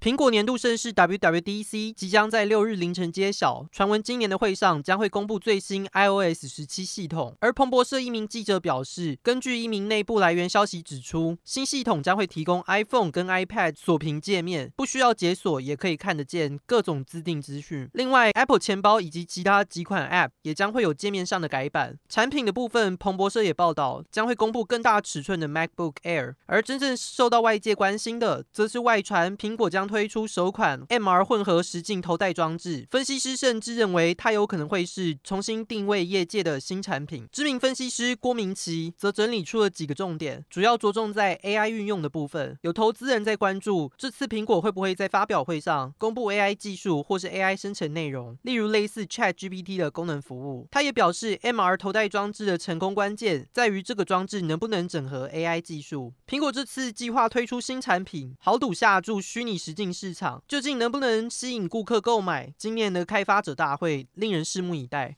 苹果年度盛事 WWDC 即将在六日凌晨揭晓，传闻今年的会上将会公布最新 iOS 十七系统。而彭博社一名记者表示，根据一名内部来源消息指出，新系统将会提供 iPhone 跟 iPad 锁屏界面，不需要解锁也可以看得见各种自定资讯。另外，Apple 钱包以及其他几款 App 也将会有界面上的改版。产品的部分，彭博社也报道将会公布更大尺寸的 MacBook Air。而真正受到外界关心的，则是外传苹果将推出首款 MR 混合实境头戴装置，分析师甚至认为它有可能会是重新定位业界的新产品。知名分析师郭明奇则整理出了几个重点，主要着重在 AI 运用的部分。有投资人在关注这次苹果会不会在发表会上公布 AI 技术或是 AI 生成内容，例如类似 ChatGPT 的功能服务。他也表示，MR 头戴装置的成功关键在于这个装置能不能整合 AI 技术。苹果这次计划推出新产品，豪赌下注虚拟实进市场。究竟能不能吸引顾客购买？今年的开发者大会令人拭目以待。